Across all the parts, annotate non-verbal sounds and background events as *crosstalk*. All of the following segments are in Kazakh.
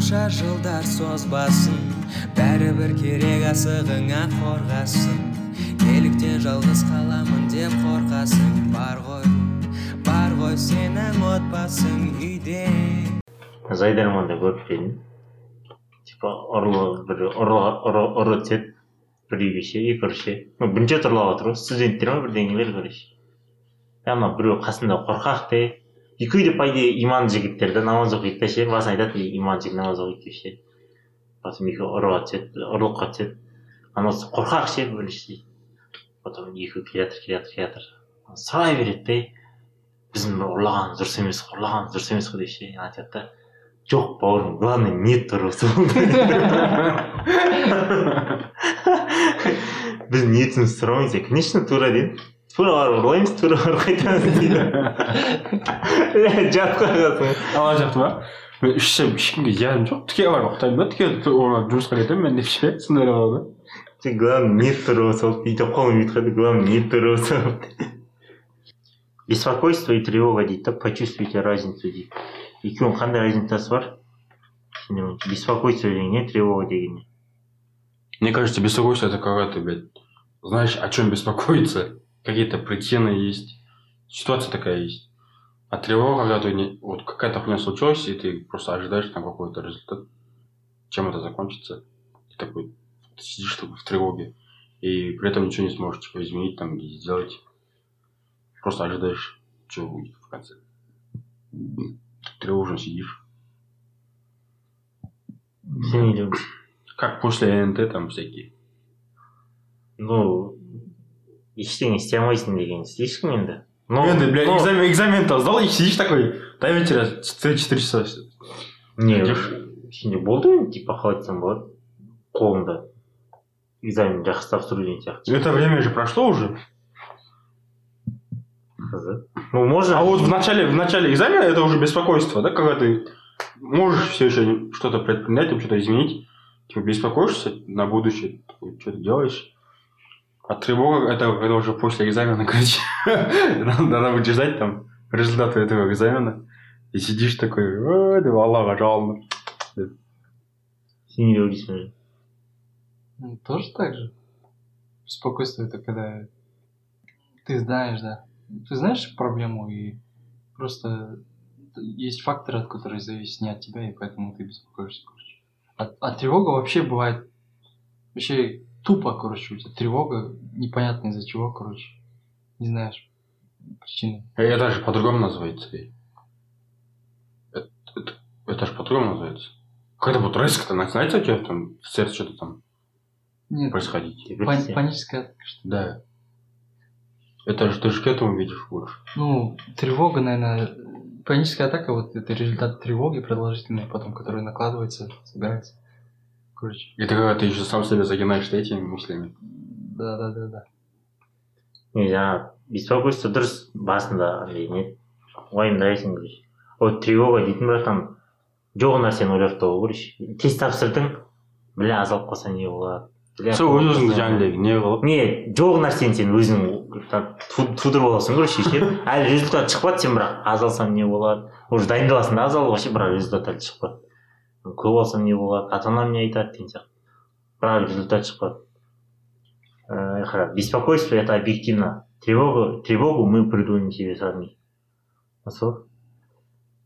қанша жылдар созбасын бәрібір керек асығыңа қорғасын. Неліктен жалғыз қаламын деп қорқасың бар ғой бар ғой сенің отбасың үйде. Жайдарманда көріп пе едім типа ұрылы бір ұры түседі бір үйге ше екі ұры ше. Бірінші рет ұрлап жатыр ғой студенттер ма бірдеңелер короче ана біреу қасында қорқақ те екеуі де по идее иманды жігіттер да намаз оқиды да ше басын айтады иманды жігіт намаз оқиды деп ше потом екеуі ұрыға түседі ұрлыққа түседі анауысы қорқақ ше бірінші потом екеуі келе жатыр келе жатыр келе жатыр сұрай береді де біздің ұрлағанымыз дұрыс емес қой ұрлағанымыз дұрыс емес қой деп ше айтады да жоқ бауырым главное ниет дұрыс біз ниетімізді сұрамаймыз конечно тура дедім тура барып ұрлаймыз тура барып қайтамыз дейді *laughs* жатып қалғансың ала жақты ма мен ішсем ешкімге зияным жоқ тіке барып ұйықтаймын да тіке жұмысқа кетемін мен деп ше сондай болады тек главное ниет дұры болса болды үйде қолым бүйтіп қойды главное ниет дұры болса болды беспокойство и тревога дейді да почувствуйте разницу дейді екеуінің қандай разницасы бар беспокойство деген не тревога деген не мне кажется беспокойство это когда ты блядь знаешь о чем беспокоиться Какие-то причины есть. Ситуация такая есть. А тревога когда ты не вот какая-то хуйня случилась и ты просто ожидаешь там какой-то результат чем это закончится ты такой ты сидишь такой в тревоге и при этом ничего не сможешь типа изменить там и сделать. Просто ожидаешь что будет в конце. Тревожно сидишь. Не как после НТ там всякие. Ну ештеңе істей алмайсың деген істейсің енді ну енді бля экзамен экзамен то сдал и сидишь такой до вечера четыре четыре часа не ішінде болды енді типа қалай айтсам болады қолыңда экзамен жақсы тапсыру деген сияқты это время же прошло уже ну можно а вот в начале в начале экзамена это уже беспокойство да когда ты можешь все еще что-то предпринять там что-то изменить типа беспокоишься на будущее что-то делаешь А тревога это когда уже после экзамена, *laughs* короче, надо будет ждать там результаты этого экзамена. И сидишь такой, ой, да Аллаха жалобно. Ойлайсың Ну, тоже так же. Беспокойство это когда ты знаешь, да. Ты знаешь проблему, и просто есть факторы, от которых зависят не от тебя, и поэтому ты беспокоишься, короче. А, а тревога вообще бывает вообще тупо, короче, у тебя тревога, непонятно из-за чего, короче. Не знаешь причины. Это даже по-другому называется. Это, это, это же по-другому называется. Какая-то вот резко-то начинается у тебя там в сердце что-то там Нет, происходить. пани- паническая атака, что ли? Да. Это же ты же к этому видишь больше. Ну, тревога, наверное, паническая атака, вот это результат тревоги продолжительной, потом, которая накладывается, собирается. Короче, Это когда ты еще сам себя загинаешь этими мыслями. да-да-да-да. не жаңағы беспокойство дұрыс басында андай не уайымдайсың короче вот тревога дейтін братан жоқ нәрсені ойлап табу короче тест тапсырдың бля азалып қалса не болады бля, сол өз өзіңді жаңағыдай не қылып не жоқ нәрсені сен өзің ту- тудырып аласың короче ше әлі результат шықпады сен бірақ аз алсам не болады уже дайындаласың да аз алуға ше бірақ результат әлі шықпады көп алсам не болады ата анам не айтады деген сияқты бірақ результат шықпады қара беспокойство это объективно тревогу тревогу мы придумаем себе сами сол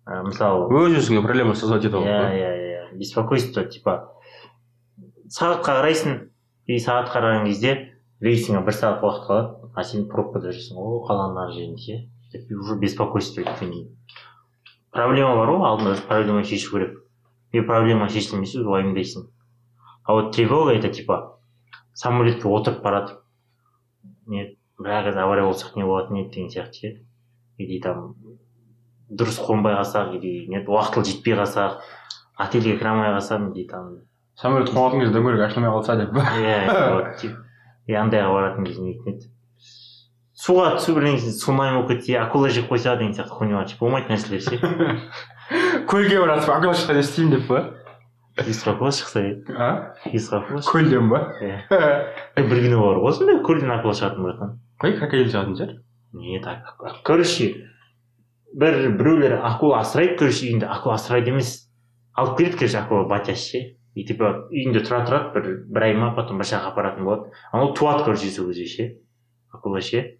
мысалы өз өзіңе проблема создать етіп иә иә иә беспокойство типа сағатқа қарайсың и сағат қараған кезде рейсіңе бір сағат уақыт қалады а сен пробкада жүрсің о қаланың ар жерінде ше уже беспокойство кейін проблема бар ғой алдында проблеманы шешу керек и проблема шешілмесе уайымдайсың а вот тревога это типа самолетке отырып баратып не бля қазір авария болсақ не болатын еді деген сияқты ше или там дұрыс қонбай қалсақ или не уақытылы жетпей қалсақ отельге кіре алмай қалсам или там самолет қонатын кезде дөңгелек ашылмай қалса деп иә и андайға баратын кезде не еді суға түсу бірдеңе сунами болып кетсе акула жеп қойса деген сияқты хуйнялар болмайтын нәрселер ше? *laughs* көлге баратып акула шықса не істеймін деп па? Акула шықса а? Акула шықса көлден ба? Иә бір күні бар ғой сондай көлден акула шығатын братан қай крокодил шығатын шығар? Не так короче бір біреулер акула асырайды короче үйінде акула асырайды емес. Алып келеді короче акула ше. И типа үйінде тұра тұрады бір бір ай ма потом бір жаққа апаратын болады. Анау туады короче сол кезде ше акула ше.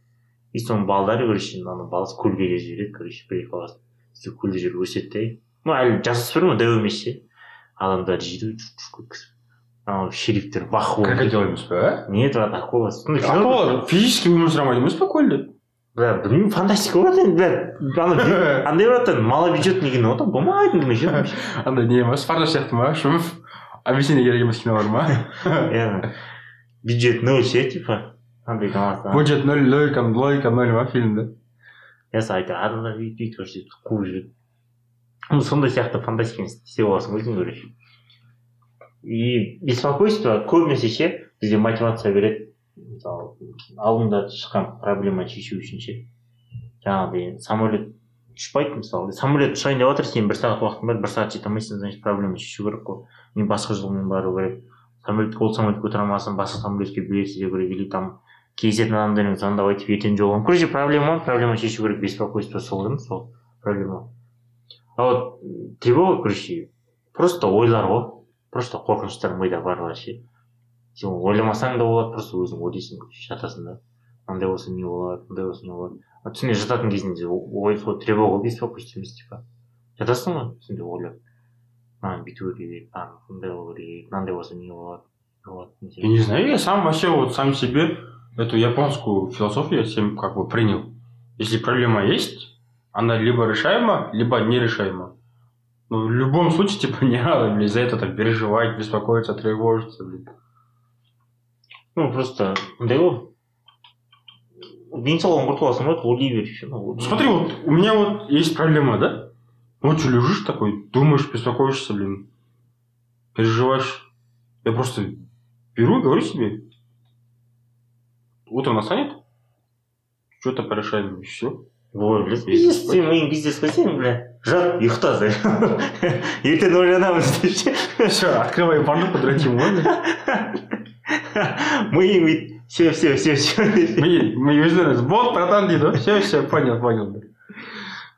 И соның балдары короче ана баласы көлге жібереді короче бір екі көлде жүріп өседі де ну әлі жасөспірім дәу емес ше адамдар жейді анау шерифтер Крокодил емес па нет брат акула акула физически өмір сүре емес па көлде бля білмеймін фантастика болады енді бля андай брат малобюджетный кино да болмайтын кино ше андай не ма спартак сияқты ма шумов объяснение керек емес кинолар ма иә бюджет ноль ше типа андай бюджет ноль логика логика ноль ма фильмде адамдар бүйтіп бүйтіп короче сөйтіп қуып жүреді сондай сияқты фантастиканы істеп аласың өзің короче и беспокойство көбінесе ше бізде мотивация береді мысалы алдында шыққан проблеманы шешу үшін ше. Жаңағыдай самолет ұшпайды мысалы. Самолет ұшайын деп жатыр сен бір сағат уақытың бар бір сағат жете алмайсың значит проблеманы шешу керек қой. Мен басқа жолмен бару керек. Самолет ол самолетке отыра алмасам басқа самолетке билет іздеу керек или там кездесетін адамдармен звондап айтып ертең жолығамын короче проблема проблеманы шешу керек. Беспокойство сол да сол проблема а вот тревога короче просто ойлар ғой. Просто қорқыныштар мида барлар ше сен ойламасаң да болады просто өзің ойлайсың короче жатасың да. Мынандай болса не болады мындай болса не болады. А түсіңде жататын кезінде ой сол тревога беспокойство емес типа. Жатасың ғой түсіңде ойлап. Мынаны бүйту керек мынаны мындай болу керек мынандай болса не болады не болады Я не знаю, я сам вообще вот сам себе эту японскую философию я всем как бы принял. Если проблема есть, она либо решаема, либо нерешаема. Но в любом случае, *laughs* типа, не надо, блин, за это так переживать, беспокоиться, тревожиться, блин. ну просто мындай ғой денсаулығын құртыласың ба ойлай бер еще ну Смотри, вот у меня вот есть проблема, да? Ночью лежишь такой, думаешь, беспокоишься, блин, переживаешь. Я просто беру и говорю себе, утро настанет, что-то порешаем, и все. ой блядь бизнес сен миың бизнес қой сен бля жат ұйықта *laughs* ертең ойланамын деп ше Все, открывай банду, подратим, ладно? миың бүйтіп все все все все Мы, мы южный вот, братан, дейді ғой. Все, все, понял, понял.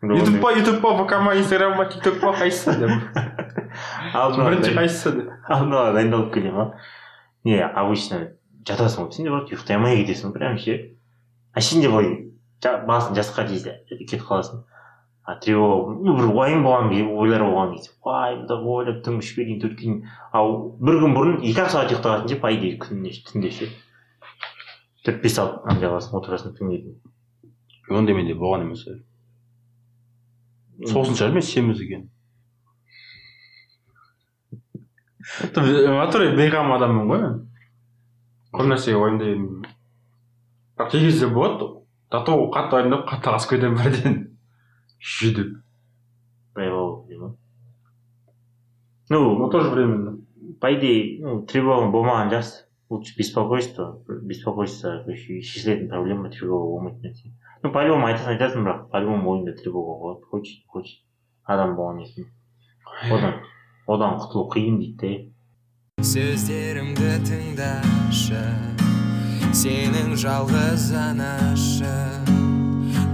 Ютуб па, ютуб па, ВК ма, инстаграм ма, тикток па, қайсысы деп. алдын ала Бірінші дайын- қайсысы деп. алдын ала дайындалып келемін ғой не обычно жатасың ғой. Сен де ұйықтай алмай кетесің прям ше а сен де былай басың жасқа тисе кетіп қаласың. А тревога бір уайым болған кезде ойлар болған кезде уайымдап ойлап түнгі үшке дейін төртке дейін ал бір күн бұрын екі ақ сағат ұйықтағансың ше по идее күніне түнде ше. Төрт бес сағат андай қыласың отырасың түнге дейін ондай менде болған емес сосын шығар мен семіз екен? Натуре бейғам адаммын ғой мен. Көп нәрсеге уайымдай бермеймін бірақ кей кезде болады до қатты уайымдап қатты асып кетемін бірден дей ма ну но тоже временно. По идее ну тревога болмаған жақсы лучше беспокойство. Беспокойство короче шешілетін проблема тревога болмайтын нәрсе ну по любому айтасың айтасың бірақ по любому ойыңда тревога. Болады хочет хочет. Адам болғаннан кейін одан одан құтылу қиын дейді сөздерімді тыңдашы сенің жалғыз анашың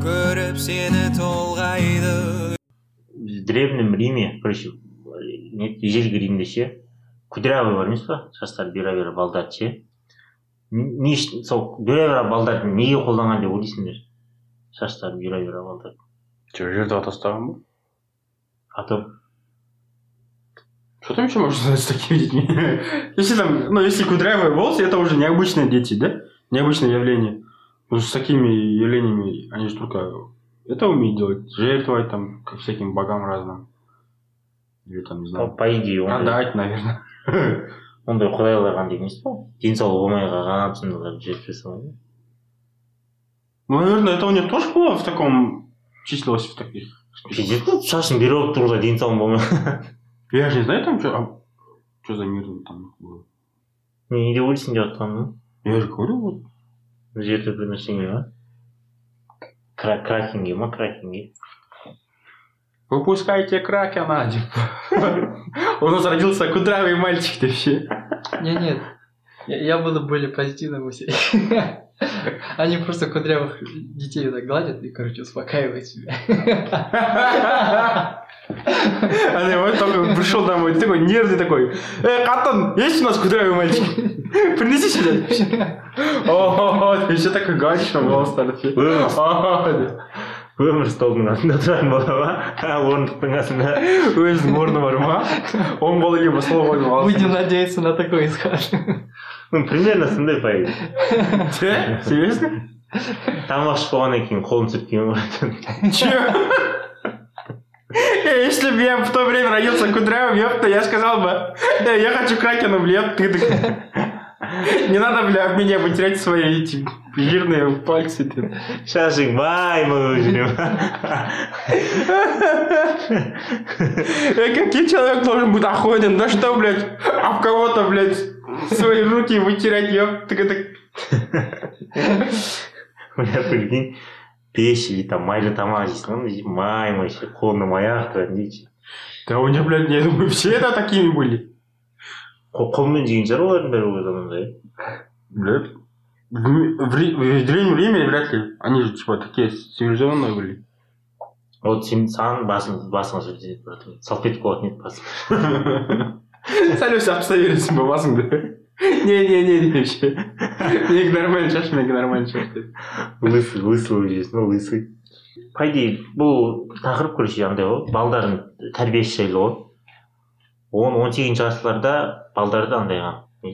көріп сені толғайды. В древнем риме короче не ежелгі римде ше кудрявый бар емес па шаштары бұйра бұйра балдарды ше. Не үшін сол бұйра балдарды неге қолданған деп ойлайсыңдар? Шаштары бұйра бұйра балдарды че жерде тастаған ба а то Что там еще можно сказать с такими детьми? *laughs* Если там, ну, если кудрявые волосы, это уже необычные дети, да? Необычное явление. Ну, с такими явлениями они же только это умеют делать. Жертвовать там ко всяким богам разным. Или там, не знаю, по идее ондай продать, наверное. ондай құдайлар қандай емес па денсаулығы болмай қалған жертве салады Ну, наверное, это у них тоже было в таком... Числилось в таких... шашын беріп алып тұр ғой денсаулығың болмай Я же не знаю там, что... Что за мир там было. не деп ойлайсың деп жатқаным Я же говорю, вот. жертва приношение ма Кра- кракинге ма кракинге Выпускайте кракена, типа. *laughs* У нас родился кудрявый мальчик вообще. Не, нет. Я, я буду более позитивным у себя. *laughs* Они просто кудрявых детей так гладят и, короче, успокаивают себя. *laughs* А ты вот только пришел домой, ты такой нервный такой. Эй, Катан, есть у нас кудрявый мальчик? *laughs* Принеси сюда. О, ты еще такой говоришь, на голос өмір столдың астында тұратын бала ма орындықтың астында өзінің орны бар ма оң қолы келіп сол қолын Будем надеяться на такой исход. ну примерно сондай по идее *laughs* серьезно тамақ ішіп болғаннан кейін қолын сүрткен болатын че Э, Если бы я в то время родился кудрявым, ёпта, я сказал бы, «Э, я хочу кракена, блядь, ты так... Не надо, бля, об меня потерять свои эти жирные пальцы. ты. шашың бай болып жүре ма Э, Какой человек должен быть охуенным? Да что, блядь, об кого-то, блядь, свои руки вытирать, ёпта, так это... *laughs* мына прикинь пеш или там майлы тамақ жейсің ғой май май ше қолыңда май ағып дейді Да у них, блядь, я думаю, все это такими были. қолмен жеген шығар олардың бәрі ол заманда иә Блядь. В, в, Ри- в древнем Риме вряд ли. Они же, типа, такие цивилизованные были. вот сен саған басың басыңа сүртеді братан салфетка болатын еді басым Сәл өзі обстоятельства бы басыңды. Не-не-не, вообще. Менікі нормально шаш, менікі нормально шаш деп. лысый лысый болып жүресің ғой лысый по идее бұл тақырып короче андай ғой балдардың тәрбиесі жайлы ғой он он сегізінші ғасырларда балдарды андайға не,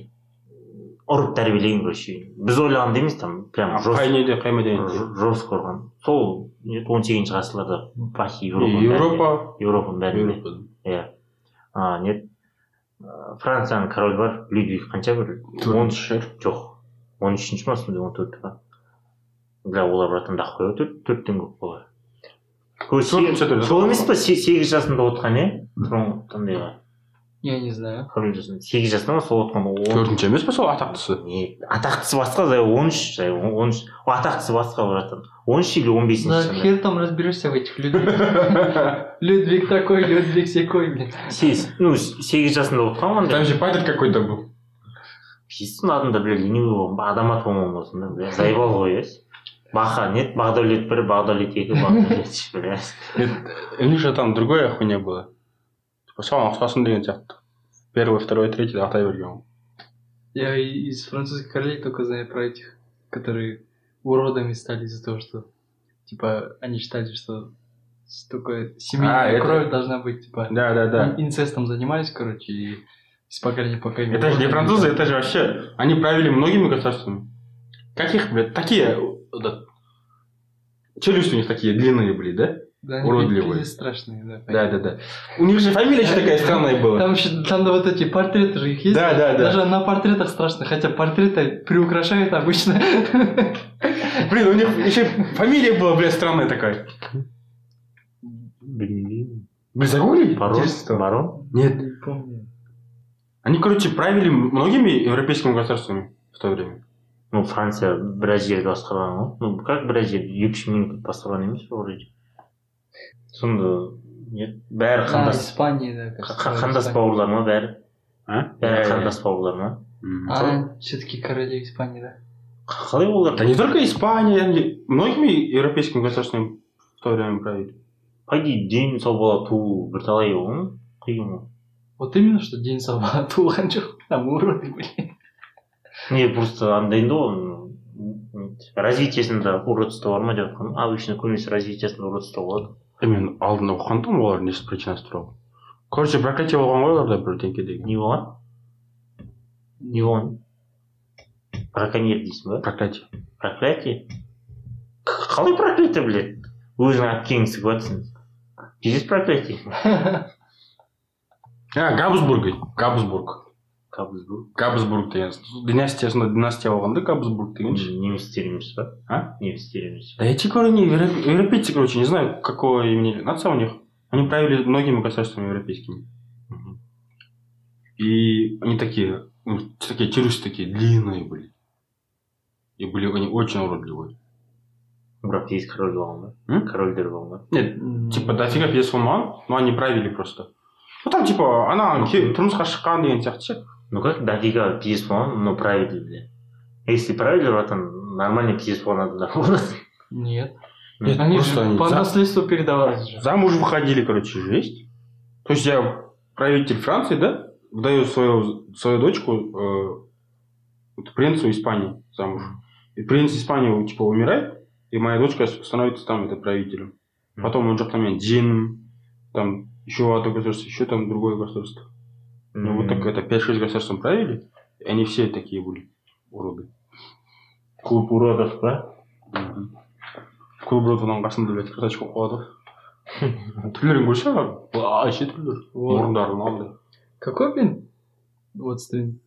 ұрып тәрбиелеген короче біз ойлағандай емес там прям Қай неде, қай мәдениетте? жестко ұрған сол не, он сегізінші ғасырларда бәрінде- Европа. европаның бәрінде Европа. иә а не Э, франциянын королу бар людвиг канча бир? Он үш жок. Жоқ он үшінші ма сондай он төрті братан дак оларб төрт төрттөн көп қ олар сол емес па сегіз жасында отыған андайга э? Иә не знаю. король жасында сегіз жасында ма сол отқан Төртінші емес па сол атақтысы? не атақтысы басқа зай он үш зай он үш атақтысы басқа братан он үш или он бесінші хер там разберешься в этих людях. Людвиг такой, Людвиг секой, блин. сегіз ну сегіз жасында отқан ғой Там же падр какой-то был. пиздецтің адында бля ленивый болмаған болсын да бля заебал ғой иә баха нет бағдәулет бір бағдәулет екі бағдәулет үш бля У них же там другая хуйня была. Типа, соған ұқсасын деген сияқты. Первый, второй, третий атай берген. Я из французских королей только знаю про этих, которые уродами стали из-за того, что типа они считали, что столько семейная А, это- кровь должна быть, типа Да, да, да. ин- инцестом занимались, короче, и с поколения в поколение. Это же не французы, это же вообще... Они правили многими государствами. Каких, блядь, такие... да, Челюсти у них такие длинные были, да? Да, они уродливые. страшные, да. Да, да, да. У них же фамилия еще такая странная была. Там еще там вот эти портреты же их есть. Да, да, да. Даже на портретах страшно, хотя портреты приукрашают обычно. Блин, у них еще фамилия была, блядь, странная такая. Блин, загугли? барон барон Нет. Не помню. Они, короче, правили многими европейскими государствами в то время. Ну франция біраз жерді басқарған ғой ну как біраз жер екі үш мемлекет басқарған емес пе вроде сонда не бәрі қандас Испания, да. қа- кажется, қа- қандас бауырлар ма бәрі А? бәрі қандас бауырлар ма м. А, все-таки короли Испании, да. қалай олар Да не только Испания, многими европейскими государствами в то время правили. по идее дені сау бала туу бірталай ғой қиын ғой Вот именно, что день салма туған жоқ. Там уроды были. Не просто андай да ғой развитиесінде уродство бар ма деп жатқаным обычно көбінесе развитиесінде уродство болады. Мен алдында оқыған тұғым олар несі причинасы туралы короче проклятие болған ғой оларда бірдеңке деген. Не болған? Не болған. Браконьер дейсің ба? Проклятие. Проклятие? Қалай проклятие блядь? Өзің әпкеңді сігіп жатрсың пиздец проклятие. *laughs* А габсбург. Габсбург. Габсбург габсбург деген династиясында династия болған да габсбург деген ше немістер емес па А? немістер емес да эти говорю не европе- европейцы короче не знаю какого имени нация у них они правили многими государствами европейскими и они такие у них такие челюсти такие длинные были и были они очень уродливые бірақ есть король болған ба М? корольдер болған ба нет типа дофига пьес болмаған но они правили просто ну там типа ана ке- тұрмысқа шыққан деген сияқты ше ну как, дофига пиздец болған, но правитель, бля. Если правитель, братан, нормальный пиздец болған адамдар болады. Нет. Нет, Они просто же они по за- наследству передавались же. Замуж выходили, короче, жесть. То есть я правитель Франции, да, выдаю свою, свою дочку э, принцу Испании замуж. И принц Испании типа умирает, и моя дочка становится там это правителем. Потом он же там Дин, там еще одно государство, еще там другое государство. Ну вот так это 5-6 государств правили, и они все такие были уроды. Клуб уродов, ба? Клуб ротаның қасында блядь красочка қылады түрлерін көрсе вообще түрлер Вот. мұрындары мынандай Какой, блин? Вот смотри.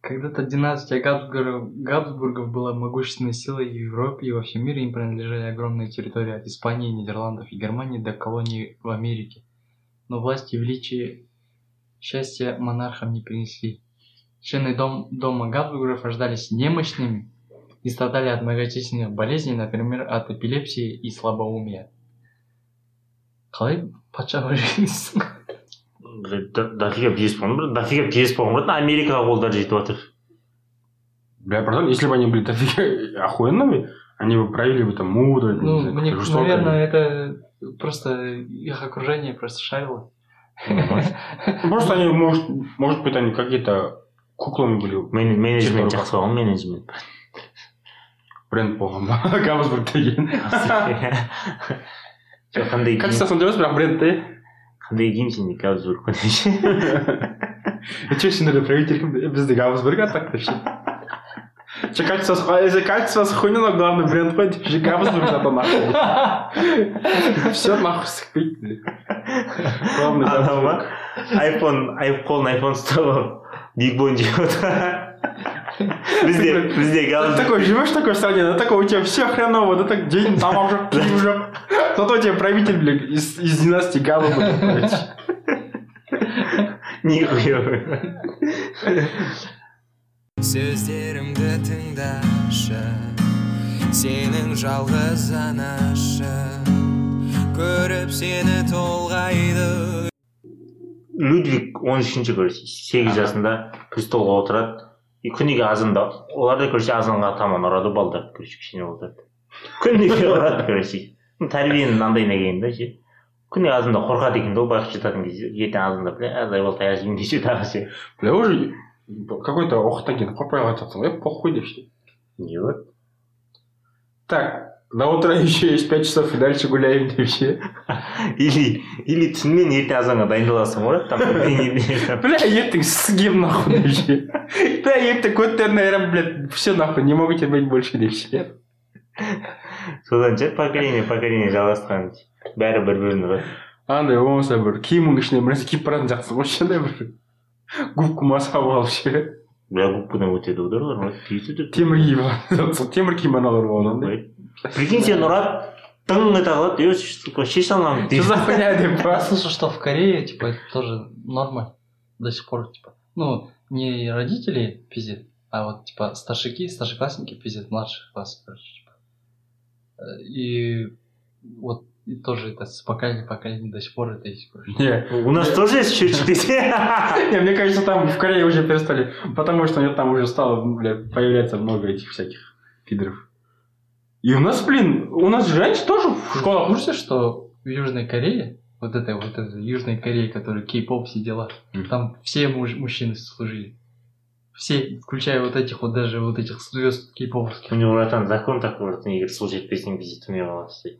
Когда-то династия Габсбургов, Габсбургов была могущественной силой в Европе и во всем мире. Им принадлежали огромные территории от Испании, Нидерландов и Германии до колоний в Америке. Но власть и величие счастья монархам не принесли. Члены дом, дома Габсбургов рождались немощными и страдали от многочисленных болезней, например, от эпилепсии и слабоумия. қалай патшаға жүргенсің Блядь, до- дофига пиздец болған, бір дофига пиздец болған, брат, Америкаға қолдары жетіп жатыр. Бля, братан, если бы они были дофига охуенными, они бы правили бы там мудро, не Ну, знаю, мне, как-то жестоко. наверное, это просто их окружение просто шарило. Просто они, может, может быть, они какие-то куклами были. Мен- менеджмент жақсы болған, менеджмент. бренд болған ба *laughs* габсбург деген Жоқ, қандай как киім- жасасаң дұрыс бірақ бренд те қандай киімсің дейді габсбург. Ше че сендерде правитель кім бізде габсбург а так вообще че качествосы если качествосы хуйня но главный бренд қой деп же габсбург зато нахуй все нахуй сықпайды главный анау ма габсбург айфон ай- қолын айфон ұстап алып биг бон жеп отыр бізде бізде Ты габсбург такой живешь в такой стране, да такой у тебя все хреново, да так день тамақ жоқ, киім жоқ. Зато у тебя правитель, блядь, из, из династии Габсбург, блядь. нихуя Сөздерімді тыңдашы сенің жалғыз анашың көріп сені толғайды. Людвиг он үшінші короче сегіз жасында престолға отырады и күніге азанда олар да короче азанға таман ұрады балдарды короче кішкене балдарды күніге ұрады короче тәрбиенің андайына келген да ше күніге азанда қорқады екен да ол байғұс жататын кезде ертең азанда бля айбал таяқшымен десе тағы ше Бля, уже какой-то оқыттан кейін қорқпай жатсың ғой похуй деп ше не болады так до утра еще есть пять часов и дальше гуляем деп ше или или түнімен ертең азанға дайындаласың ғой там *laughs* бля ертең сігем нахуй деп ше бля ертең көттер наверное блядь все нахуй не могу терпеть больше деп ше содан шығар поколение поколение жалғасқан бәрі бір бірін ұрады андай болмаса бір киімнің ішіне бір нәрсе киіп баратын жақсы ғой ше андай бір губку масап алып ше бля губкадан өтеді ғой олар ғой түйісіп темір киім алады. сол темір киім аналар болған андай прикинь сені ұрады тың ете қалады е сука шеше алмадым что за хуйня деп Я па слышал, что в Корее, типа, это тоже норма до сих пор, типа. Ну, не родители пиздят, а вот, типа, старшики, старшеклассники пиздят младших классов, короче, типа. Э, И вот и тоже это с поколения в поколение до сих пор это есть, не у нас тоже есть счетчик *laughs* *laughs* Не, мне кажется, там в Корее уже перестали, потому что там уже стало, бля, появляться много этих всяких пидоров. И у нас, блин, у нас же раньше тоже в В школах курсе, что в Южной Корее, вот этой вот этой Южной Корее, которая кей-поп все дела, Мгм. там все муж- мужчины служили. Все, включая вот этих вот даже вот этих звезд кей-поповских. у него братан закон такой братан егер служить етпесең бізде түнеп аласыз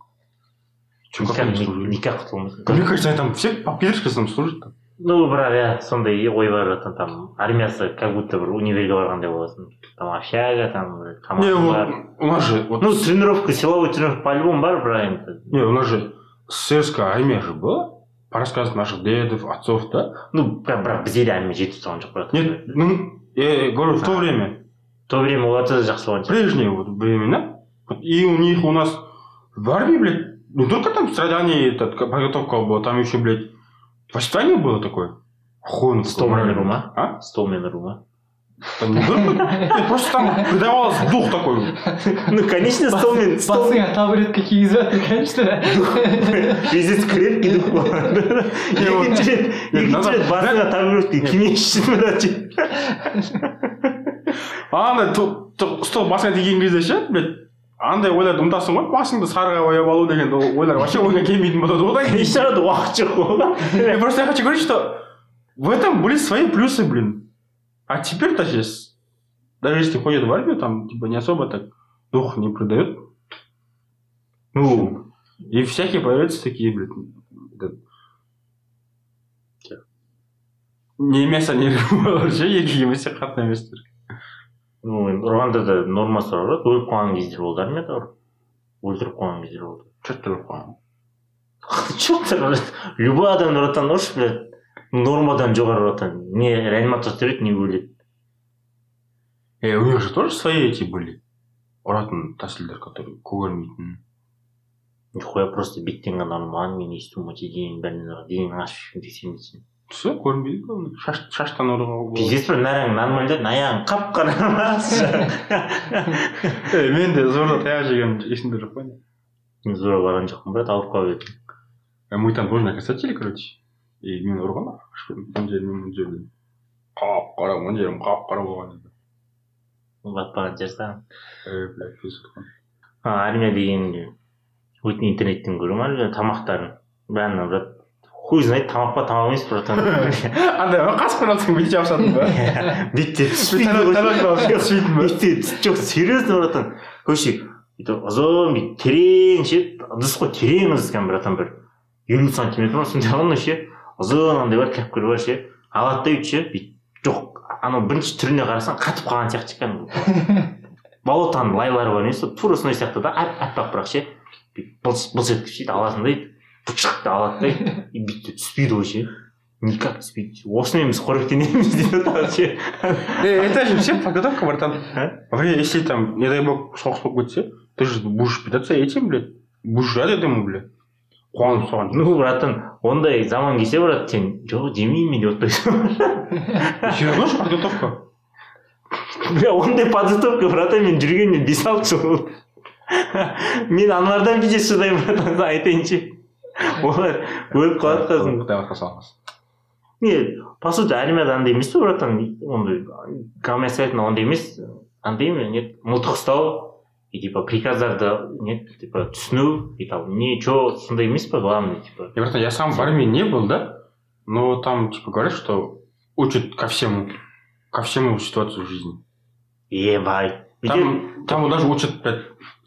Чё, как они никак служили? никак Мне құтылмайсың кажется, они там все по пидорским служат. там. ну бірақ иә сондай ой бар братан там армиясы как будто бір универге барғандай боласың там общага там бір Не, тамақ бар вот, у нас же, вот, ну тренировка силовой тренировка по-любому бар бірақ енді не, у нас же советская армия же была, по рассказам наших дедов, отцов, да? ну бірақ бірақ бізде де армия жетіп тұрған жоқ братан Нет, ну, я говорю, в то время, в то время оларда да жақсы болған шығар прежние вот времена, вот, и у них у нас в армии, блядь, не только там страдания, этот, как подготовка была, там еще, блядь, воспитание было такое. Охуенно. стол мен ұру ма А? стол мен ұру ма Да не дырка. Просто там придавалось дух такой. ну конечно столмен стол басыңа табуретка кигізіп жатыр конечно визит крепкий дух болады екінші рет екінші рет басыңа табуретке кимейікші андай ту- ту- стол басыңа тиген кезде ше блядь андай ойларды ұмытасың ғой басыңды сарыға бояп алу деген ойлар вообще ойыңа келмейтін болады одан кейін ешқандай уақыт жоқ қой Я просто я хочу говорить, что в этом были свои плюсы, блин. А теперь-то сейчас, даже если ходят в армию, там типа не особо так дух не придает. Ну, и всякие появляются такие, блин, этот, не емес анириялар ше екі емесе қатты еместер ну енді ұрғанда да нормасы бар ғой өліп қалған кездер болды армияда ұрып. Өлтіріп қалған кездер болды. Че ты қойған *laughs* че ты любой адам братан ұршы блядь. Нормадан жоғары братан не реаниматор түсіреді не өледі. Э, у них же тоже свои эти были ұратын тәсілдер которые көгермейтін. Нихуя просто беттен ғана ұрмаған мен естуім өте дененің бәрінен денені ашып тексермейсің все көрінбейді главное шаш шаштан ұрған пиздец бір нәрің нормально аяғың қап қара *laughs* мен де зорда таяқ жеген есімде жоқ қой мен зора барған жоқпын брат алып қалып едім А Мы там тоже накосячили, короче. И мен ұрған мына мына жерден қап қара мына жерім қап қара болған еді батпаған ұрған. А, армия дегенде өте интернеттен көремін армия тамақтарын. Бәрін брат хуй знает тамақ па тамақ емес братан андай ма қасқыр алсаң бүйтіп жабысатын ба бетте ғой. түспейтін ба? бетте түс- жоқ серьезно братан? Короче бүйтіп ұзын бүйтіп терең ше ыдыс қой терең ыдыс кәдімгі братан бір елу сантиметр ма сондай ғана ше ұзын андай бар кәпкір бар ше алады да бүйтіп ше бүйтіп жоқ анау бірінші түріне қарасаң қатып қалған сияқты кәдімгі *laughs* болотаның лайлары бар емес тура сондай сияқты да аппақ бірақ ше бүйтіп былш былш еткізіп сөйтіп аласың да деп алады да и бүйтіп түспейді ғой ше никак түспейді осымен біз қоректенеміз дейді тағы ше Э, это же все подготовка братан если там не дай бог соғыс болып кетсе ты же будешь питаться этим блядь. Будешь жрать этому блядь. Қуанып соған ну братан ондай заман келсе брат сен жоқ жемеймін деп отырсың все равно же подготовка бля ондай подготовка братан мен жүргеніне бес алты жыл болды мен анвардан бетер шыдаймын братан айтайыншы *laughs* олар өліп қалады қазір арқа салмас не по сути армияда андай емес қой братан ондай гомосятина ондай емес андай не мылтық ұстау и типа приказдарды не типа түсіну и там не че сондай емес па главное типа Я, братан, я сам в армии не был, да? Но там, типа, говорят, что учат ко всему. Ко всему ситуацию в жизни. ебай Там, там даже учат, блядь,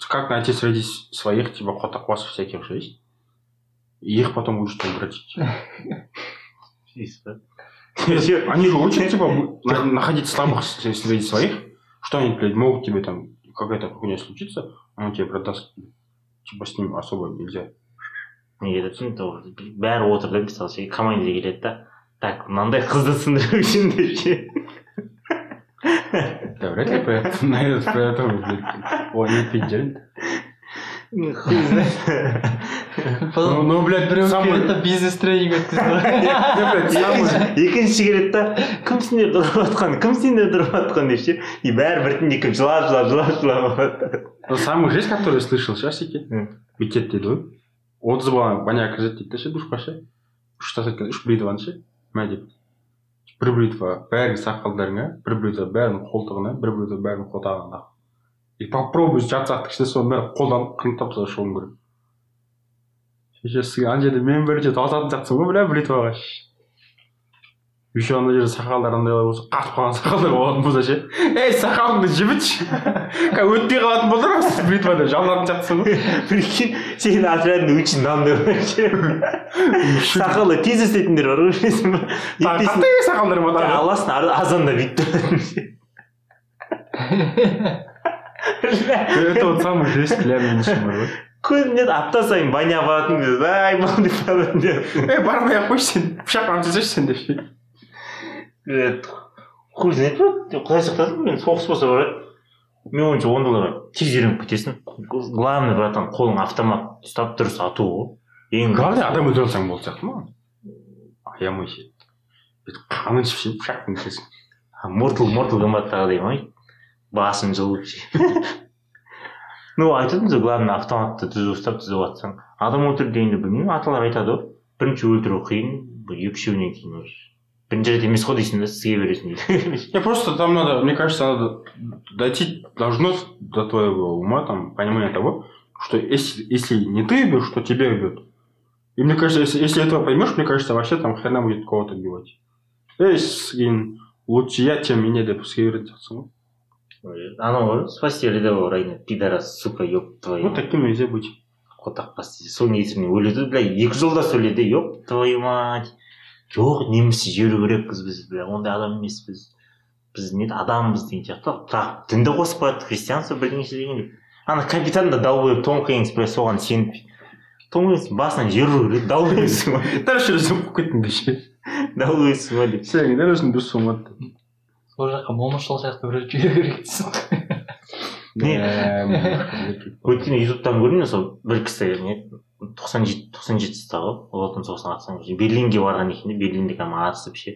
как найти среди своих, типа, котоквасов всяких же есть. И их потом учат обратить. Они же учат, типа, на- находить слабых с- среди своих, что они, блядь, могут тебе там, какая-то хуйня случится, он тебе продаст. Типа, с ним особо нельзя. неге түсін бәрі отыр да мысалы ше командир келеді да так мынандай қызды сындыру үшін деп ше Да, вряд ли про это, на этот, про это, блядь, *laughs* ой, не пиздец. хуй знает Ну, ну, блядь, біреу да бизнес тренинг өткізді екінші келеді да кім сендерді ұрып жатқан кім сендерді ұрып жатқан деп ше и бәрі біртіндеп жылап жылап жылап жылап Ну, самый жесть, который слышал, часики, М. бекет дейді ғой. отыз бала баняк кіргізеді дейді да ше душқа ше үш тасат үш бритваны ше. Мә деп. Бір бритва бәріңнің сақалдарыңа бір бритва бәрінің қолтығына бір бритва бәрінің қолтығына и попробуй жатсақ кішкене соның бәрін қолдан қырындап тастап шығуың керек. Шешесі ана жерде мен бірінші тауысатын сияқтысың ғой бля бритваға еще ана жерде сақалдар андайлар болса қатып қалған сақалдар болатын болса ше. Ей сақалыңды жібітші. Қазір өтпей қалатын болса рас бритва деп жабылатын сияқтысың ғой. Прикинь сенің отрядың очень мынандай бар ше. Сақалы тез өсетіндер бар ғой білесің ба? Сақалдар аласың азанда бүйтіп *laughs* Это вот самый жесть клявый бар ғой апта сайын баня баратын кезде ай мынау деп баратын деп ей бармай ақ қойшы сен пышақпен жасашы сен деп хуй знает құдай сақтасын мен соғыс болса брат менің ойымша ондайларға тез үйреніп кетесің главный братан қолың автомат ұстап дұрыс ату ғой ең главное адам өлтіре алсаң болды сияқты ма аямай ше бүйтіп қанын ішіп ше пышақпен кесесің мортал мортал комбаттағыдай ма басын жұлып ше ну айтады ғой главное автоматты түзу ұстап түзеп жатсаң адам өлтірді дегенде білмеймін аталар айтады ғой бірінші өлтіру қиын бір екі үшеуінен кейін уже бірінші рет емес қой дейсің да сізге бересің дейді Я просто там надо, мне кажется, надо дойти должно до твоего ума, там, понимание того, что если, если не ты убьешь, то тебя убьют. И мне кажется, если, если этого поймешь, мне кажется, вообще там хрена будет кого-то убивать. Ей, лучше я, чем меня деп сыйырып жатсың ғой анау ғой спаси рядового района пидорас сука еб твою вот таким нельзя быть қотақ бас дейді соның есімінен өледі бля екі жолдас өледі еб твою мать. Жоқ неміс жіберу керекпіз біз бля ондай адам емеспіз біз не адамбыз деген сияқты бірақ дінді қосып қояды христианство бірдеңеше дегендей ана капитан да долбоеб том хэнкс бля соған сеніп том хэнкс басынан жіберу керек долбоебсің ғой өзім қойып кеттім ше долбоебсің ғой деп сен дәл өзің дұрыс болмады сол жаққа момышұлы сияқты біреу жіберу керек дейсің не өйткені ютубтан көрдім мен сол бір кісі не тоқсан жеті тоқсан жеті жастағы ұлы отан соғысына қатысқан берлинге барған екен де берлинде кәдімгі адасып ше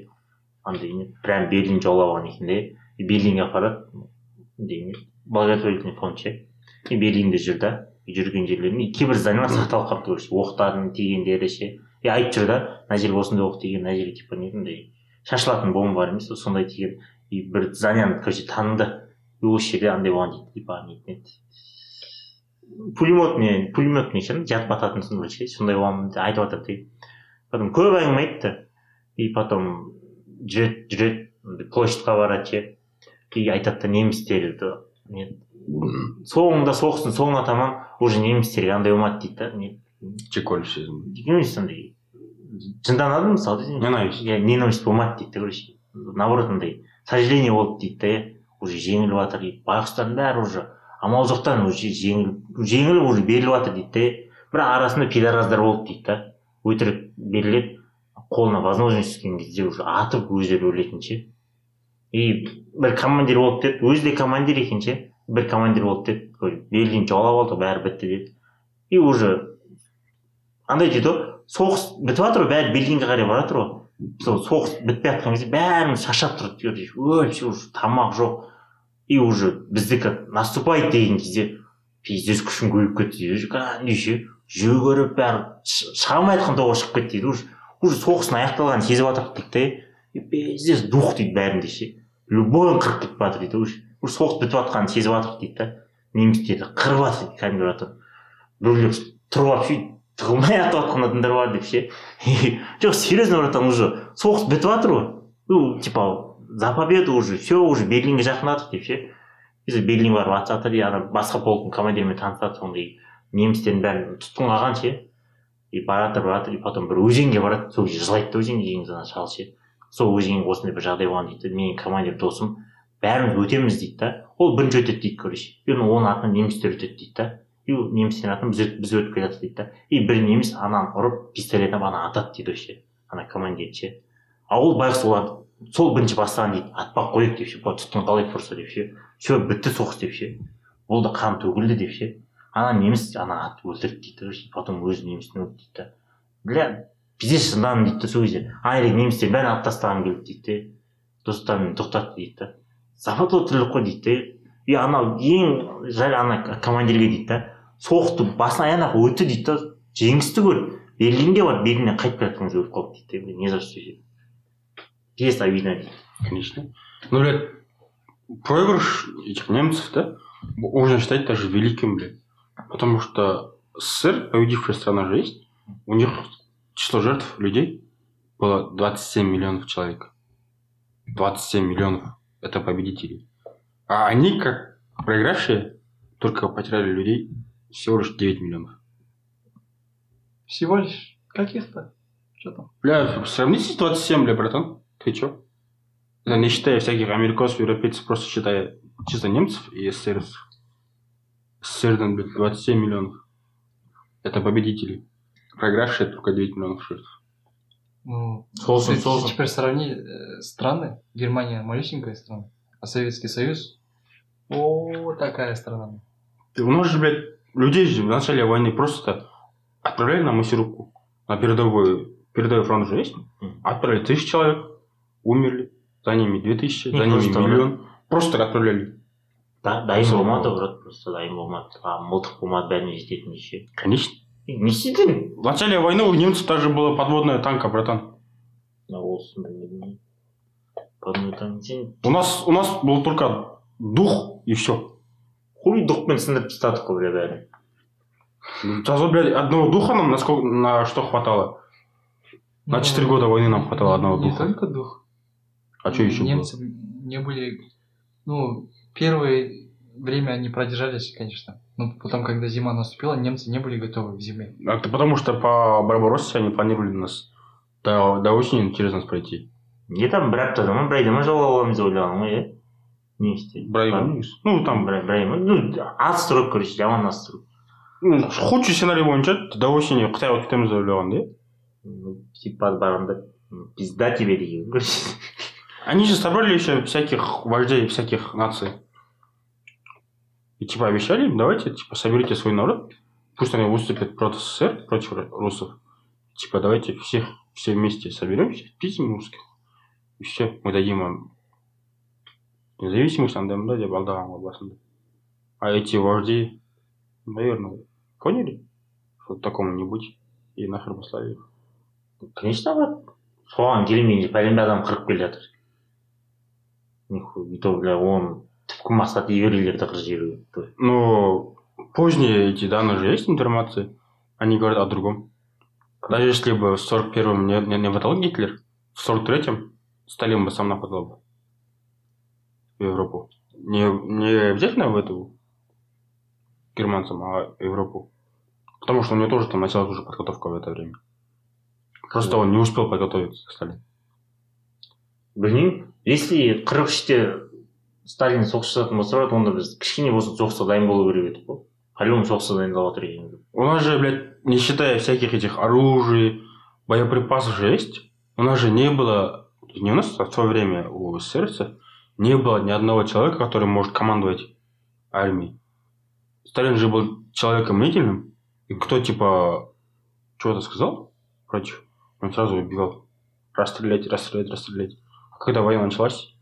андай не прям берлин жаулап алған екен де и берлинге апарады благотворительный фонд ше и берлинде жүр да жүрген жерлерінде и кейбір зданиялар сақталып қалыпты короче оқтардың тигендері ше и айтып жүр да мына жерге осындай оқ тиген мына жерге типа не андай шашылатын бомбалар емес сондай тиген и бір зданияны короче таныды и осы жерде андай болған дейді типа не еді пулеметный пулеметный ше жатып ататынсың короче сондай болған деп айтып жатыр дейді потом көп әңгіме айтты и потом жүреді жүреді площадьқа барады ше и айтады да немістерді не соңында соғыстың соңына таман уже немістерге андай болмады дейді да не чеколь сезім емес андай жынданады мысалы Ненависть. иә ненависть болмады дейді да короче наоборот андай сожаление болды дейді да уже жеңіліп жатыр дейді байғұстардың бәрі уже амал жоқтан уже жеңіліп жеңіліп уже беріліп жатыр дейді да бірақ арасында пидораздар болды дейді да. Өтірік беріледі қолына возможность түскен кезде уже атып өздері өлетін ше. И бір командир болды деді өзі де командир екен ше бір командир болды деді берлин жаулап алды бәрі бітті деді и уже андай дейді ғой соғыс бітіп жатыр ғой бәрі берлинге қарай бара жатыр ғой. Сол соғыс бітпей жатқан кезде бәріміз шаршап тұрды вообще уже тамақ жоқ и уже біздікі наступает деген кезде пиздец күшің көбейіп кетті дейді. Кәдімгідей ше жүгіріп бәрі шыға алмай жатқан тоғға шығып кетті дейді. Уже уже соғыстың аяқталғанын сезіп жатырық дейді да и пиздец дух дейді бәрінде ше. Любойын қырып кетіп жатыр дейді. Уже уже соғыс бітіп жатқанын сезіп жатырық дейді да. Немістерді қырып жатыр дейді кәдімгі біреулер тұрып алып сөйтіп атып жатқан адамдар бар деп ше жоқ серьезно братан уже соғыс бітіп жатыр ғой. Ну типа за победу уже все уже берлинге жақындадық деп ше. Біз берлин барып ат жатыр и ана басқа полктың командирімен танысады сондай немістердің бәрін тұтқынға алған ше. И бара жатыр бара жатыр и потом бір өзенге барады. Сол кезде жылайды да өзенге ең ана шал ше. Сол өзенге осындай бір жағдай болған дейді. Менің командир досым бәріміз өтеміз дейді да. Ол бірінші өтеді дейді короче. Оның атынан немістер өтеді дейді да. И немістердің атынан біз, өт- біз өтіп келе жатырмыз дейді да. И бір неміс ананы ұрып пистолет алып ана атады дейді вообще ана командир ше а ол байғұс оларды сол бірінші бастаған дейді атпақ қояйық деп ше бұл тұтқын қалай тұрса деп ше все бітті соғыс деп ше. Ол да қан төгілді деп ше. Ана неміс ана атып өлтірді дейді короче потом өзі немістің өлді дейді да. Бля пиздец жындандым дейді да сол кезде ана немістердің бәрін алып тастағым келді дейді да достарым тоқтатты дейді да. Западлы тірлік қой дейді да и анау ең жай ана командирге дейді да соғысты басынан аяғына өтті дейді да жеңісті көріп берлинге барып берлиннен қайтып келе жатқан кезде өліп қалды дейді да не за что пиздец обидно дейді Конечно. Ну, блядь, проигрыш этих немцев, да, можно считать даже великим, блядь. Потому что СССР, победившая страна же есть, у них число жертв людей было 27 миллионов человек. 27 миллионов. Это победители. А они, как проигравшие, только потеряли людей всего лишь 9 миллионов. Всего лишь каких-то. Что там? Бля, сравните 27, бля, братан. Ты чё? Это не считая всяких американцев, европейцев, просто считая чисто немцев и СССР. СССР, блядь, 27 миллионов. Это победители. Проигравшие только 9 миллионов жертв. Ну, Сосын, ты теперь сравни э, страны. Германия малюсенькая страна, а Советский Союз о такая страна. Ты- У нас же, блядь, людей же в начале войны просто отправляли на массировку. На передовой, передовой фронт же есть. Мгм. Отправили тысячи человек, умерли. за ними 2000, Не за ними просто, миллион. Просто так отправляли. Да, дайын Сол- болмады брат просто дайын болмады а мылтық болмады бәріне жететіндей ше Конечно. не істедің В начале войны у немцев даже была подводная танка, братан. olsun білмедім подумай там сен У нас, у нас был только дух и все. хуй дұқпен сындырып тастадық қой бля бәрін Зато, блядь, одного духа нам на, сколько, на что хватало? На Ну, 4 года войны нам хватало одного Не духа. только дух. А что еще было? Немцы не были... Ну, первое время они продержались, конечно. Но потом, когда зима наступила, немцы не были готовы к зиме. А Это потому что по Барбароссе они планировали нас до, до осени через нас пройти. не там бір аптада ма бір айда ма жауап не істеді Бір ай ма негізі? Ну, там, бір бір ай ма ну атыстыру короче жаман атыстыру ну, худший сценарий бойынша до осени Қытай алып кетеміз деп ойлаған да Ну, типа барғанда пизда тебе деген короче Они же собрали еще всяких вождей всяких наций. И типа обещали им, давайте, типа, соберите свой народ, пусть они выступят против СССР, против русов. Типа, давайте всех, все вместе соберемся, пиздим русских. И все, мы дадим им независимость, андай да, деп алдаған ғой басында. А эти вожди, наверное, поняли, что такому не быть, и нахер послали их. конечно брат соған келмейінше пәленбай адам қырып келе жатыр нихуя и то бля оның түпкі мақсаты еврейлерді қырып жіберу Но поздние эти данные же есть информации. Они говорят о другом. Даже если бы в 41-м не, не, не нападал Гитлер, в 43-м Сталин бы сам нападал бы в Европу. Не, не обязательно в эту германцам, а в Европу. Потому что у него тоже там началась уже подготовка в это время. Просто он не успел подготовиться, Сталин. білмеймін если қырық үште сталин соғысатын болса брат онда біз кішкене болса соғысқа дайын болу керек едік қой по любому соғысқа дайындалып отыр екенбіз У нас же, блядь, не считая всяких этих оружий, боеприпасов же есть, у нас же не было, не у нас, а в свое время у СССР не было ни одного человека, который может командовать армией. Сталин же был человеком мнительным, и кто, типа, что-то сказал против, он сразу убивал. Расстрелять, расстрелять, расстрелять. А когда война началась,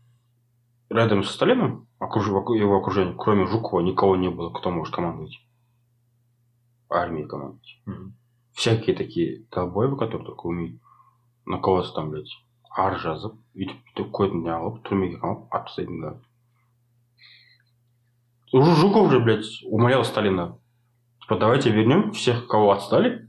рядом со Сталином, окруж... его окружение, кроме Жукова, никого не было, кто может командовать армией командовать. Всякие такие долбоебы, которые только умеют на кого-то там, блядь, ар жазып, өйтіп не алып, түрмеге қамап, атып тастайтын да. Уже Жуков же, блядь, умолял Сталина, типа, давайте вернем всех, кого отстали.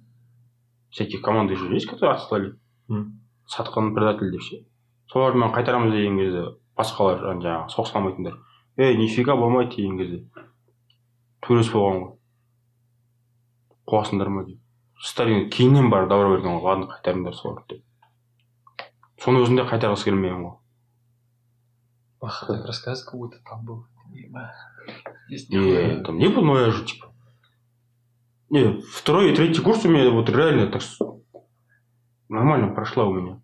Всяких команды же есть, которые отстали. М. Сатқан предатель деп ше. Солармен қайтарамыз деген кезде басқалар жаңағы соғысқа алмайтындар. ей нифига болмайды деген кезде төреші болған ғой қуасыңдар ма деп сталин кейіннен барып даурап берген ғой ладно қайтарыңдар соларды деп соның өзінде қайтарғысы келмеген ғой Баха так рассказывает, как будто там был. Ема. Здесь Не, нихуя. там не было, но я же типа. Не, второй и третий курс у меня вот реально так с- нормально прошла у меня.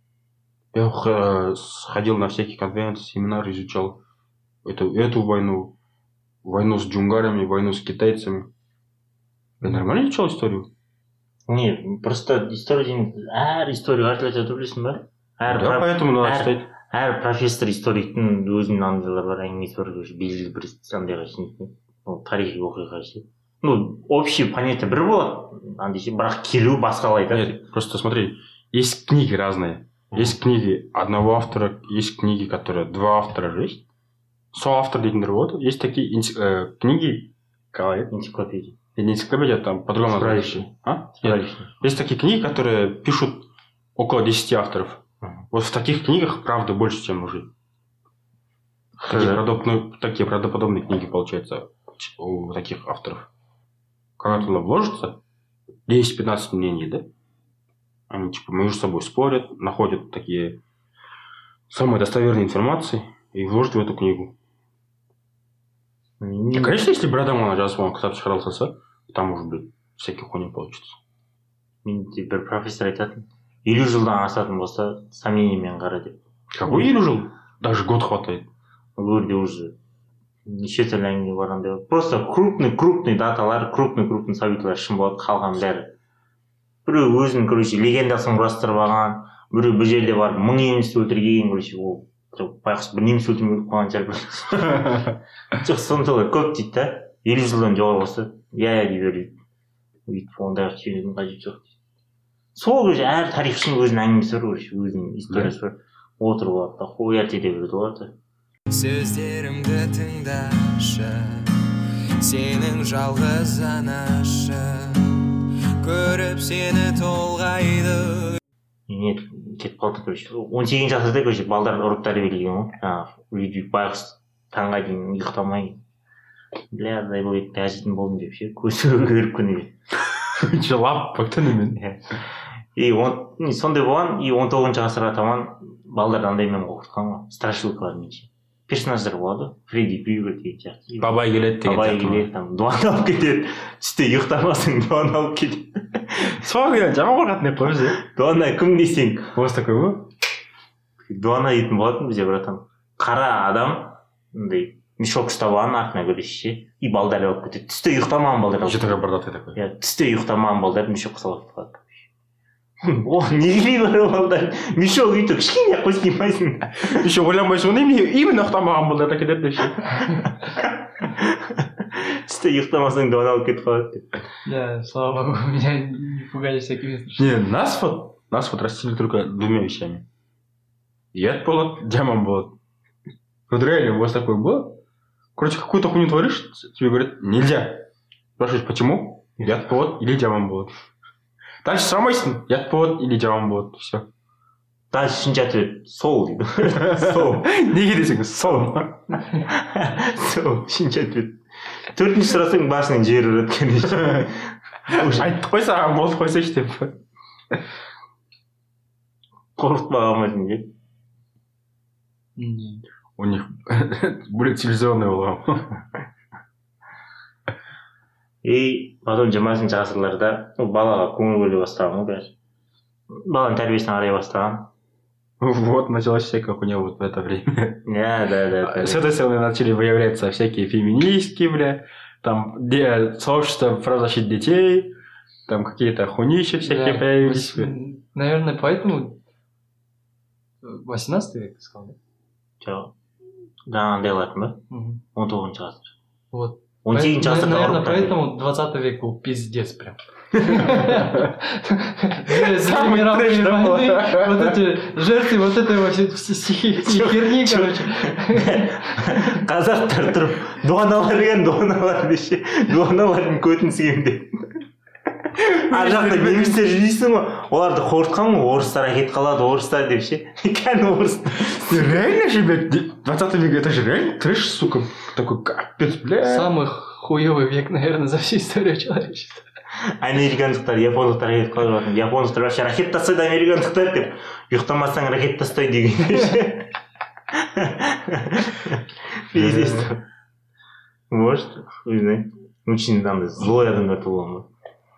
Я х- сходил на всякие конференции, семинары, изучал эту, эту войну, войну с джунгарами, войну с китайцами. Я нормально изучал историю? не просто история деген әр история әртүрлі айтады білесің ба әр да, про- поэтому надо әр- читать. әр профессор историктің өзінің андайлары бар әңгімесі бар короче белгілі бір андайға сенетін ол тарихи оқиға ше ну общий понятие бір болады андай ше бірақ келу басқалай айтады Нет, просто смотри, есть книги разные. Есть книги одного автора, есть книги, которые два автора же есть. Соавтор дейтіндер болады. Есть такие инс- э, книги, қалай энциклопедия не энциклопедия, там по-другому Справочник. называется. А? Нет, Справочник. есть такие книги, которые пишут около 10 авторов. Мгм. Вот в таких книгах правда больше, чем уже. Такие, Хз. правдоподобные, такие правдоподобные книги получаются у таких авторов. Когда туда вложится 10-15 мнений, да? Они типа между собой спорят, находят такие самые достоверные информации и вложат в эту книгу. Не- И, конечно, если бір адам ғана жазып оған кітап шығара салса, там уже, блин, всякий хуйня получится. менде бір профессор айтатын елу жылдан асатын болса сомнениемен қара деп. Какой елу жыл? Даже год хватает. ол жерде уже неше түрлі әңгіме барғандай болады просто крупный крупный даталар крупный крупный событиялар шын болады қалған бәрі. Біреу өзінің короче легендасын құрастырып алған біреу бір жерде барып мың еместі өлтірген короче ол жоқ байғұс бір неміс өлтірмей қалған шығар *laughs* жоқ сондайлар көп дейді да. Елу жылдан жоғары болса иә иә дей бер дейді өйтіп ондайға сүйенудің қажеті жоқ сол короче әр тарихшының өзінің әңгімесі бар короче өзінің историясы бар. Отырып алады да хуят ете береді олар да. Сөздерімді тыңдашы сенің жалғыз анашың көріп сені толғайды. Не кетіп қалдық короче. Он сегізінші ғасырда короче балдарды ұрып тәрбиелеген ғой жаңағы өйтіп байғұс таңға дейін ұйықтамай бля забыл тәжитін болдым деп ше көзі көріп күніге *laughs* жылап түнімен? И он сондай болған и он тоғызыншы ғасырға таман балдарды андаймен оқытқан ғой. Страшилкалармен ше. Персонаждар болады. Ғой фредди крюгер деген сияқты. Бабай келеді деген бабай келеді там дуаны алып кетеді. Түсте ұйықтамасаң дуаны алып кетеді. Сол кезде жаман қорқатын еді қой бізде. Дуана кім десең у вас такой ма дуана дейтін болатын бізде братан қара адам андай мешок ұстап алған артына көресіз ше. И балдарды алып кетеді. Түсте ұйықтамаған балдар еще такой бородатый такой иә түсте ұйықтамаған балдарды мешокқа салып қалады. о не керегі бар ол балдар мешок өйтіп кішкене ақ қой снимайсың еще ойланбайсың ғой именно именно ұйықтамаған балдар әкеледі деп ше түсте ұйықтамасаң дуана алып кетіп қалады деп Да, слава богу, меня не пугали всякими случаями. не нас вот нас вот растили только двумя вещами ұят болады жаман болады вот реально у вас такое было короче какую-то хуйню творишь тебе говорят нельзя спрашиваешь почему ұят болады или жаман болады Дальше сұрамайсың ұят болады или жаман болады все дальше үшінші ответ сол дейді сол неге десең сол сол үшінші ответ төртінші сұрасаң басыңнан жер ұрады конечно айттық қой саған болды қойсайшы деп қалмайсың деп Не. у них более цивилизованный болған и потом жиырмасыншы ғасырларда ну, балаға көңіл бөле бастаған ғой бәрі баланың тәрбиесіне қарай бастаған вот началась всякая хуйня вот в это время *laughs* иә да да да С этой стороны начали выявляться всякие феминистки, бля, там где сообщество правозащит детей, там какие-то хуйнища всякие Да, появились. вось- Наверное, поэтому 18 век, ты сказал, да? жоқ жаңағындай алатын ба Мгм. он тоғызыншы ғасыр Вот. Он сегізінші Поэтому- ғасырда Наверное, ұрып тәрбие- поэтому 20 век был пиздец прям. *laughs* Самый Мировые войны? Вот эти жертвы вот этой вот *laughs* херни, короче. *laughs* қазақтар тұрып дуаналар келген дуаналар деші дуаналардың көтін сүйемде ар жақта немістер жүр дейсің ғой? Оларды қорқытқан ғой орыстар әкетіп қалады орыстар деп ше. Кәдімгі орыс. Реально же, блядь, 20 век, это же реально трэш, сука, такой капец, бля. Самый хуёвый век, наверное, за всю историю человечества. американдықтар япондықтар әкетіп қалып жатыр япондықтар вообще ракет тастайды американдықтар деп ұйықтамасаң ракет тастайды деген ше пиздец. Может хуй знает. Очень андай злой адамдар туылған ғой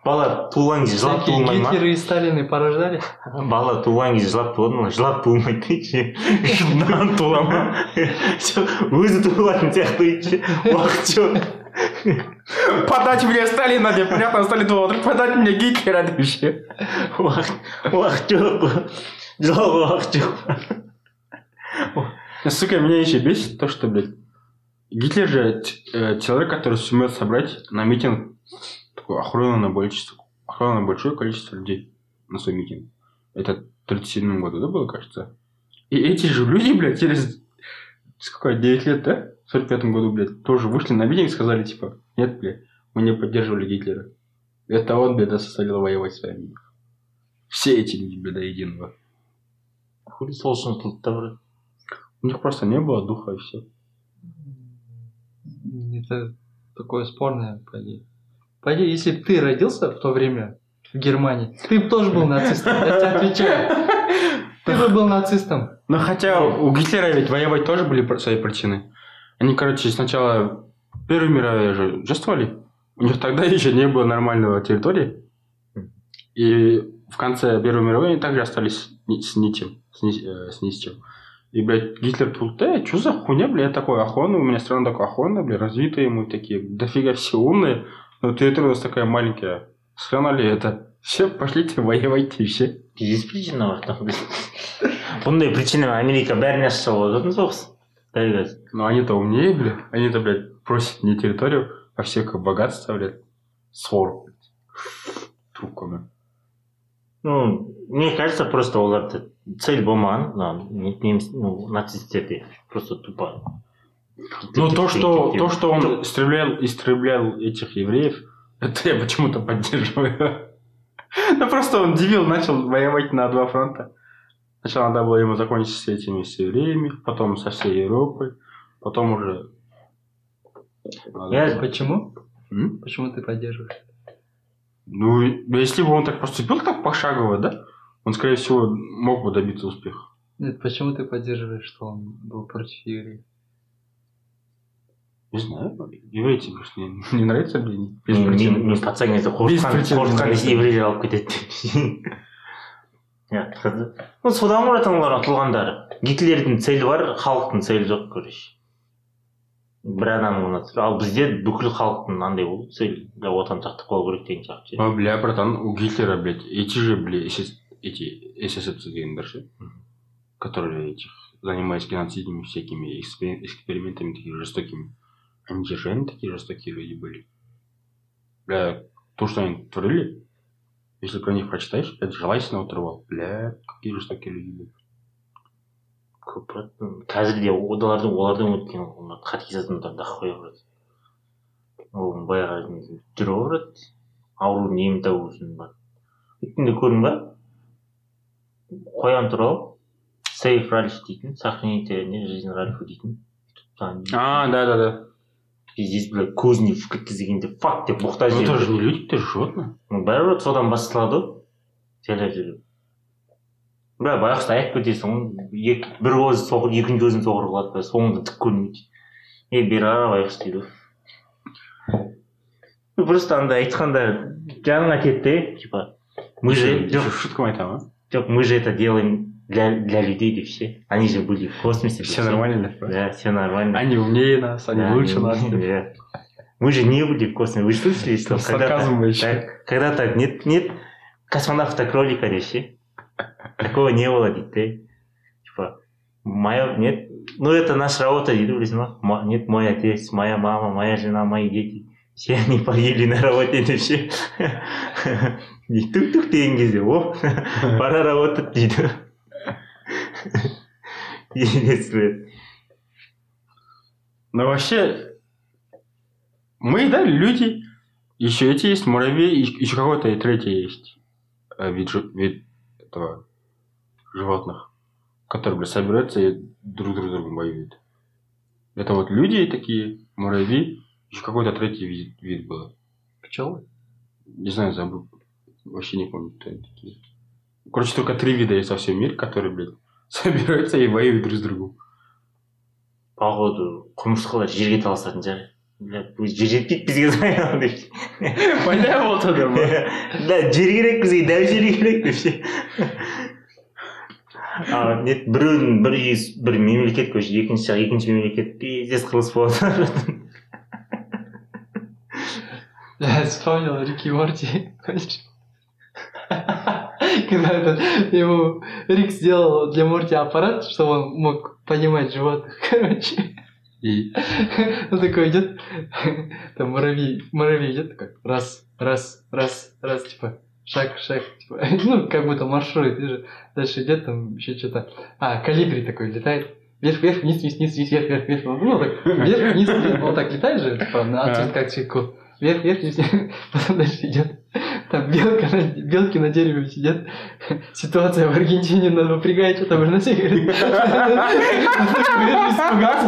бала туылған кезде жылап Всякие туылмай ма Гитлеры и Сталины порождали. бала туылған кезде жылап туылады ма жылап туылмайды дейді ше жылдан туыла ма өзі туылатын сияқты дейді ше уақыт жоқ Подать мне Сталина, деп, понятно, Сталин туып подать мне Гитлера деп ше. уақыт уақыт жоқ қой жылауға уақыт жоқ Сука, меня еще бесит то, что, блядь, Гитлер же т- э, человек, который сумел собрать на митинг такое охрененное количество, охрененное большое количество людей на свой митинг. Это в 37 году, да, было, кажется? И эти же люди, блядь, через сколько, 9 лет, да? В 45 году, блядь, тоже вышли на митинг и сказали, типа, нет, блядь, мы не поддерживали Гитлера. Это он, блядь, нас заставил воевать с вами. Все эти люди, до единого. хули ұтылды да брат У них просто не было духа и все. Это такое спорное, по идее. По идее, если ты родился в то время в Германии, ты бы тоже был нацистом, я тебе отвечаю. Ты бы был нацистом. Ну, хотя у Гитлера ведь воевать тоже были свои причины. Они, короче, сначала Первую мировую же участвовали. У них тогда *laughs* еще не было нормального территории. И в конце Первой мировой они также остались с ничем. С, ни- э, с ни с чем. И, блядь, Гитлер тут, да, что за хуйня, блядь, такой охоны, у меня страна такая охона, блядь, развитые мы такие, дофига все умные, но территория у нас такая маленькая. Страна ли это? Все, пошлите, воевайте, все. пиздец причина бар там бұндай причина америка бәріне ашса болатын соғыс дәл қазір Ну они-то умнее, бля. Они-то, блядь, просят не территорию, а всякое богатство, блядь. Свор. Трубками. ну мне кажется просто оларда цель болмаған мына не- неміс ну нацистерде просто тупо ну то, что, то, что он истреблял, истреблял этих евреев, *laughs* это я почему-то поддерживаю. *laughs* Ну просто он дебил, начал воевать на два фронта. Сначала надо было ему закончить с этими с евреями, потом со всей Европой, потом уже... Я- Почему? М? Почему ты поддерживаешь? Ну, если бы он так поступил так пошагово, да, он, скорее всего, мог бы добиться успеха. Нет, почему ты поддерживаешь, что он был против евреев? Не знаю, просто не, не нравится, без мен қорқытқан нравится. еврейлер алып кетеді деп ну содан болатын олар ұтылғандары гитлердің целі бар халықтың целі жоқ короче. Бір адам ұнатыр ал бізде бүкіл халықтың андай болды цель. Бля отан сақтап қалу керек деген сияқты ше. А, бля, братан, у Гитлера, блядь, эти же, бля, эти эсэсовцы дегендер ше, которые этих, занимаясь геноцидами, всякими экспе- экспериментами такими жестокими, они же реально такие жестокие люди были. Бля, то, что они творили, если про них прочитаешь, это же лайсина отрывал. Бля, какие жестокие люди были. қазір де олардың олардан өткен хат жазатындар да қоя брат ол баяғы жүре ғой брат. Ауру немді табу үшін бар өткенде көрдің ба қоян туралы сейф ральф дейтін сохраните не жизнь ральфа дейтін А, да-да-да. здесь көзіне кетті дегенде фак деп мұқтаж это же не люди, это животные. Ну, бәрібір содан басталады ғой бля байғұс аяп кетесің ғой бір көзі соғыр екінші көзін соғыр қылады бля соңында түк көрмейді е бері қара байғұс дейді ғой просто андай айтқанда жаныңа кетті типа мы же жоқ еще шутку айтам, а? жоқ мы же это делаем для для людей деп ше они же были в космосе деп Все ше. нормально, да? да все нормально Они умнее нас, они Да, лучше они- нас. да. Мы же не были в космосе. Вы слышали, что Там сарказм когда-то, еще. так- когда-то нет, нет космонавта кролика реши. Такого не было, детей. Типа, моя, нет, ну это наша работа, дейді білесің ба Мо- нет, мой отец, моя мама, моя жена, мои дети. Все они погибли на работе деп ше. *laughs* И тук-тук деген кезде, о, *laughs* пора работать дейді. *laughs* Блядь. Но вообще, мы, да, люди, еще эти есть, муравей, и еще какой-то и третий есть э, вид, вид этого животных, которые, бля, собираются и друг друг другом воюют. Это вот люди такие, муравьи, еще какой-то третий вид, вид был. Пчелы? Не знаю, забыл. Вообще не помню, кто они такие. Короче, только три вида есть во всем мире, которые, блядь, собираются и воюют друг с другом. походу құмырсқалар жерге таласатын шығар жер жетпейді бізге заян деп Пайда болды да ма? да жер керек бізге дәл жер керек деп ше а не біреудің бір үй бір мемлекет көші екінші жақ екінші мемлекет пиздец қылыс болады Я вспомнил Рики Морти. *laughs* Когда этот, ему Рик сделал для Морти аппарат, чтобы он мог понимать животных, *laughs* короче. И? Он такой идет, *laughs* там муравей, муравей идет такой, раз, раз, раз, раз, типа, шаг, шаг, типа, ну, как будто маршрут, видишь, дальше идет там еще что-то, а, калибри такой летает, вверх, вверх, вниз, вниз, вниз, вверх, вверх, вверх, ну, так, вверх, вниз, вниз, он так летает же, типа, на как цветку, вверх, вверх, вниз. потом дальше идет, там белка, на, белки на дереве сидят, ситуация в Аргентине, надо напрягает, что там на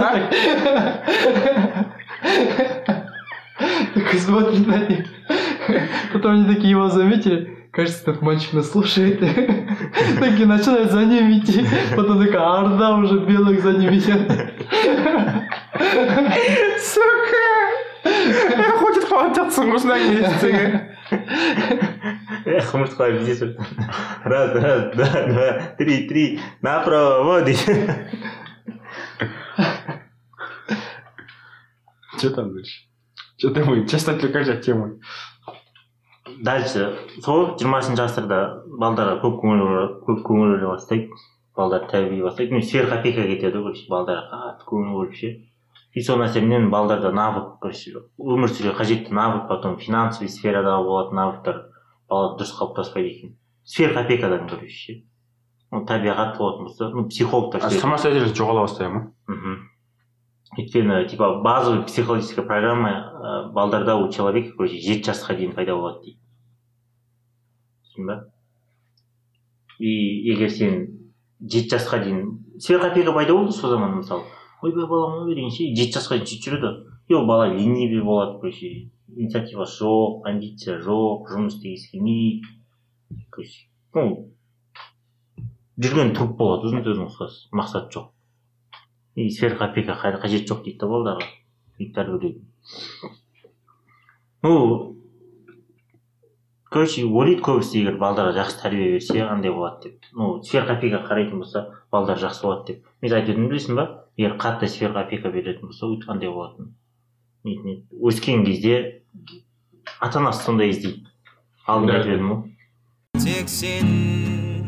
так. Такой смотрит на них. Потом они такие его заметили. Кажется, этот мальчик нас слушает. Такие начинают за ним идти. Потом такая орда уже белых за ним идет. Сука! Хочет хвататься, нужно есть. Құмырсқалар бізде тұр раз раз два два три три. Направо дейді Что там дальше? Что ты мы? Часто отвлекаешь от темы. дальше. Сол жиырмасыншы ғасырда балдарға көп көңіл көп көңіл бөле бастайды балдар тәрбие бастайды ну сверхопека кетеді ғой короче балдарға қатты көңіл бөліп ше и сол нәрсеменен балдарда навык короче өмір сүруге қажетті навык потом финансовый сферадағы болатын навыктар бала дұрыс қалыптаспайды екен. Сверхопекадан короче ше табиғат болатын болса ну психологтар самостоятельность жоғала бастайды ма? Мгм. өйткені типа базовый психологическая программа ә, балдарда у человека короче жеті жасқа дейін пайда болады дейді. Түсіндің ба? И егер сен жеті жасқа дейін сверхопека пайда болды сол заман мысалы? Ойбай балам ойбай дегенше жеті жасқа дейін сөйтіп жүреді и ол бала ленивый болады короче инициативасы жоқ амбиция жоқ жұмыс істегісі келмейді короче ну жүрген труп болады өзін өзінің ұқсас мақсат жоқ. И сверхопека қа- қажет жоқ дейді да балдарға и тәрбиелеудің ну короче ойлайды көбісі егер балдарға жақсы тәрбие берсе қандай болады деп. Ну сверхопека қарайтын болса балдар жақсы болады деп. Мен айтып едім білесің ба егер қатты сверхопека беретін болса нетін еді. өскен кезде ата анасы сондай іздейді. Алдында Да. айтып едім ғой. Тек сен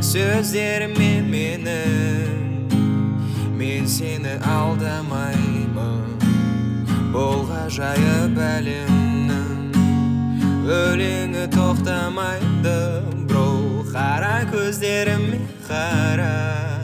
сөздеріме менің мен сені алдамаймын. Бұл ғажайып әлемнің өлеңі тоқтамайды. Бро қара көздеріме қара.